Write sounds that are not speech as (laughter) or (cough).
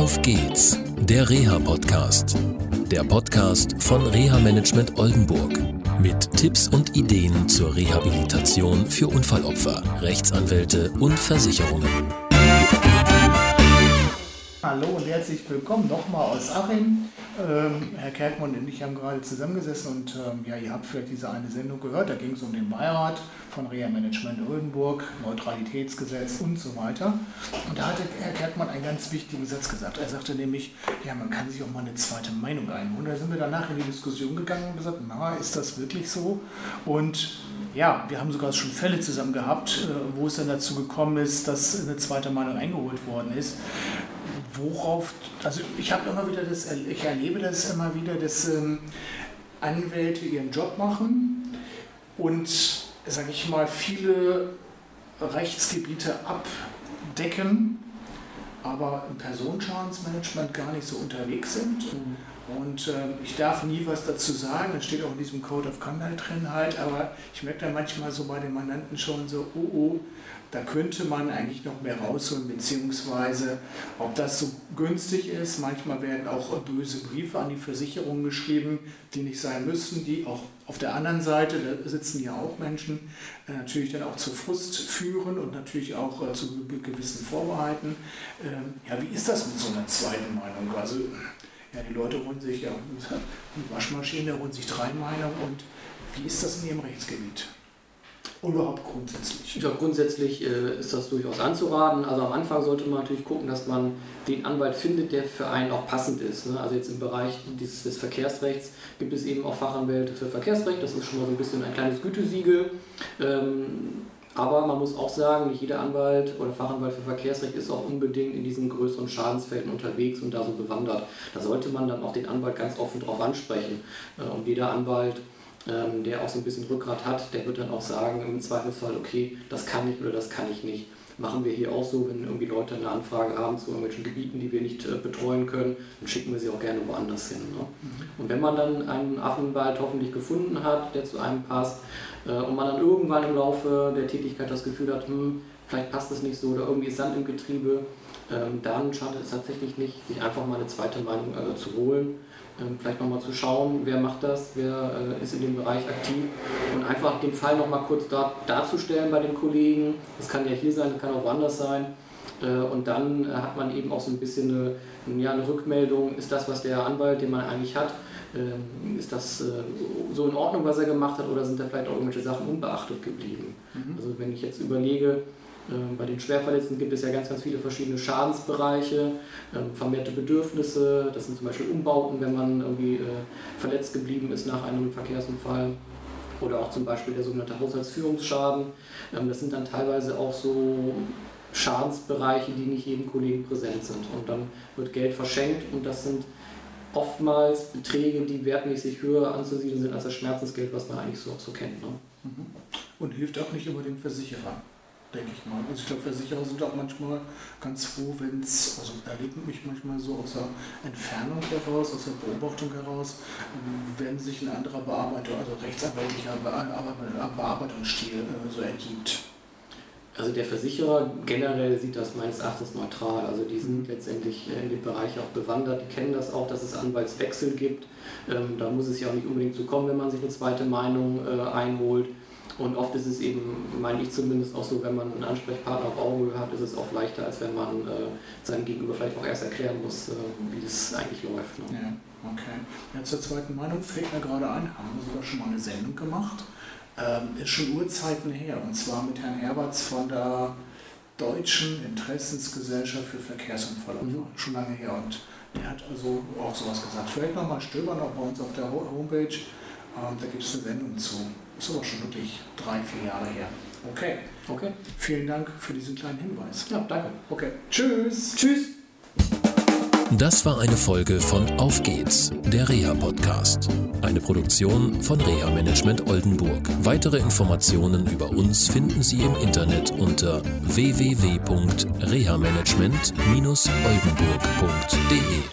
Auf geht's, der Reha-Podcast. Der Podcast von Reha Management Oldenburg. Mit Tipps und Ideen zur Rehabilitation für Unfallopfer, Rechtsanwälte und Versicherungen. Hallo und herzlich willkommen nochmal aus Achim. Ähm, Herr Kerkmann und ich haben gerade zusammengesessen und ähm, ja, ihr habt vielleicht diese eine Sendung gehört. Da ging es um den Beirat von Reha Management Oldenburg, Neutralitätsgesetz und so weiter. Und da hatte Herr Kerkmann einen ganz wichtigen Satz gesagt. Er sagte nämlich, ja, man kann sich auch mal eine zweite Meinung einholen. Da sind wir danach in die Diskussion gegangen und gesagt, na, ist das wirklich so? Und ja, wir haben sogar schon Fälle zusammen gehabt, äh, wo es dann dazu gekommen ist, dass eine zweite Meinung eingeholt worden ist. Worauf, also ich habe immer wieder das, ich erlebe das immer wieder, dass ähm, Anwälte ihren Job machen und, sage ich mal, viele Rechtsgebiete abdecken, aber im Personenschadensmanagement gar nicht so unterwegs sind. Mhm. Und äh, ich darf nie was dazu sagen, das steht auch in diesem Code of Conduct drin halt, aber ich merke dann manchmal so bei den Mandanten schon so, oh oh, da könnte man eigentlich noch mehr rausholen, beziehungsweise ob das so günstig ist. Manchmal werden auch böse Briefe an die Versicherung geschrieben, die nicht sein müssen, die auch auf der anderen Seite, da sitzen ja auch Menschen, äh, natürlich dann auch zu Frust führen und natürlich auch äh, zu gewissen Vorbehalten. Ähm, ja, wie ist das mit so einer zweiten Meinung? Also, ja, die Leute holen sich ja (laughs) eine Waschmaschine, holen sich drei Meinungen und wie ist das in ihrem Rechtsgebiet? Überhaupt grundsätzlich? Ja, grundsätzlich äh, ist das durchaus anzuraten. Also am Anfang sollte man natürlich gucken, dass man den Anwalt findet, der für einen auch passend ist. Ne? Also jetzt im Bereich dieses, des Verkehrsrechts gibt es eben auch Fachanwälte für Verkehrsrecht. Das ist schon mal so ein bisschen ein kleines Gütesiegel. Ähm, aber man muss auch sagen, nicht jeder Anwalt oder Fachanwalt für Verkehrsrecht ist auch unbedingt in diesen größeren Schadensfelden unterwegs und da so bewandert. Da sollte man dann auch den Anwalt ganz offen drauf ansprechen. Äh, und jeder Anwalt ähm, der auch so ein bisschen Rückgrat hat, der wird dann auch sagen im Zweifelsfall, okay, das kann ich oder das kann ich nicht. Machen wir hier auch so, wenn irgendwie Leute eine Anfrage haben zu irgendwelchen Gebieten, die wir nicht äh, betreuen können, dann schicken wir sie auch gerne woanders hin. Ne? Mhm. Und wenn man dann einen Affenwald hoffentlich gefunden hat, der zu einem passt, äh, und man dann irgendwann im Laufe der Tätigkeit das Gefühl hat, hm, vielleicht passt das nicht so oder irgendwie ist Sand im Getriebe, ähm, dann schadet es tatsächlich nicht, sich einfach mal eine zweite Meinung äh, zu holen ähm, vielleicht nochmal zu schauen, wer macht das, wer äh, ist in dem Bereich aktiv und einfach den Fall nochmal kurz da, darzustellen bei den Kollegen. Das kann ja hier sein, das kann auch woanders sein. Äh, und dann äh, hat man eben auch so ein bisschen eine, ja, eine Rückmeldung, ist das, was der Anwalt, den man eigentlich hat, ähm, ist das so in Ordnung, was er gemacht hat, oder sind da vielleicht auch irgendwelche Sachen unbeachtet geblieben? Mhm. Also wenn ich jetzt überlege, bei den Schwerverletzten gibt es ja ganz, ganz viele verschiedene Schadensbereiche, ähm, vermehrte Bedürfnisse, das sind zum Beispiel Umbauten, wenn man irgendwie äh, verletzt geblieben ist nach einem Verkehrsunfall oder auch zum Beispiel der sogenannte Haushaltsführungsschaden. Ähm, das sind dann teilweise auch so Schadensbereiche, die nicht jedem Kollegen präsent sind. Und dann wird Geld verschenkt und das sind oftmals Beträge, die wertmäßig höher anzusiedeln sind als das Schmerzensgeld, was man eigentlich so, so kennt. Ne? Mhm. Und hilft auch nicht über den Versicherer denke ich mal. Also ich glaube, Versicherer sind auch manchmal ganz froh, wenn es, also erlebt mich manchmal so aus der Entfernung heraus, aus der Beobachtung heraus, wenn sich ein anderer Bearbeiter, also rechtsanwältlicher Bearbeitungsstil äh, so ergibt. Also der Versicherer generell sieht das meines Erachtens neutral. Also die sind letztendlich in dem Bereich auch bewandert. Die kennen das auch, dass es Anwaltswechsel gibt. Ähm, da muss es ja auch nicht unbedingt zu kommen, wenn man sich eine zweite Meinung äh, einholt. Und oft ist es eben, meine ich zumindest auch so, wenn man einen Ansprechpartner auf Augenhöhe hat, ist es oft leichter, als wenn man äh, seinem Gegenüber vielleicht auch erst erklären muss, äh, wie das eigentlich läuft. Ne? Ja, okay. Ja, zur zweiten Meinung fällt mir gerade ein, haben wir sogar schon mal eine Sendung gemacht. Ähm, ist schon Urzeiten her, und zwar mit Herrn Herberts von der Deutschen Interessensgesellschaft für Verkehrsunfallopfer. Mhm. Schon lange her. Und der hat also auch sowas gesagt. Vielleicht nochmal stöbern auch bei uns auf der Homepage. Ähm, da gibt es eine Sendung zu. Ist aber schon wirklich drei, vier Jahre her. Okay. Okay. Vielen Dank für diesen kleinen Hinweis. Ja, danke. Okay. Tschüss. Tschüss. Das war eine Folge von Auf geht's, der Reha-Podcast. Eine Produktion von Reha Management Oldenburg. Weitere Informationen über uns finden Sie im Internet unter www.rehamanagement-oldenburg.de.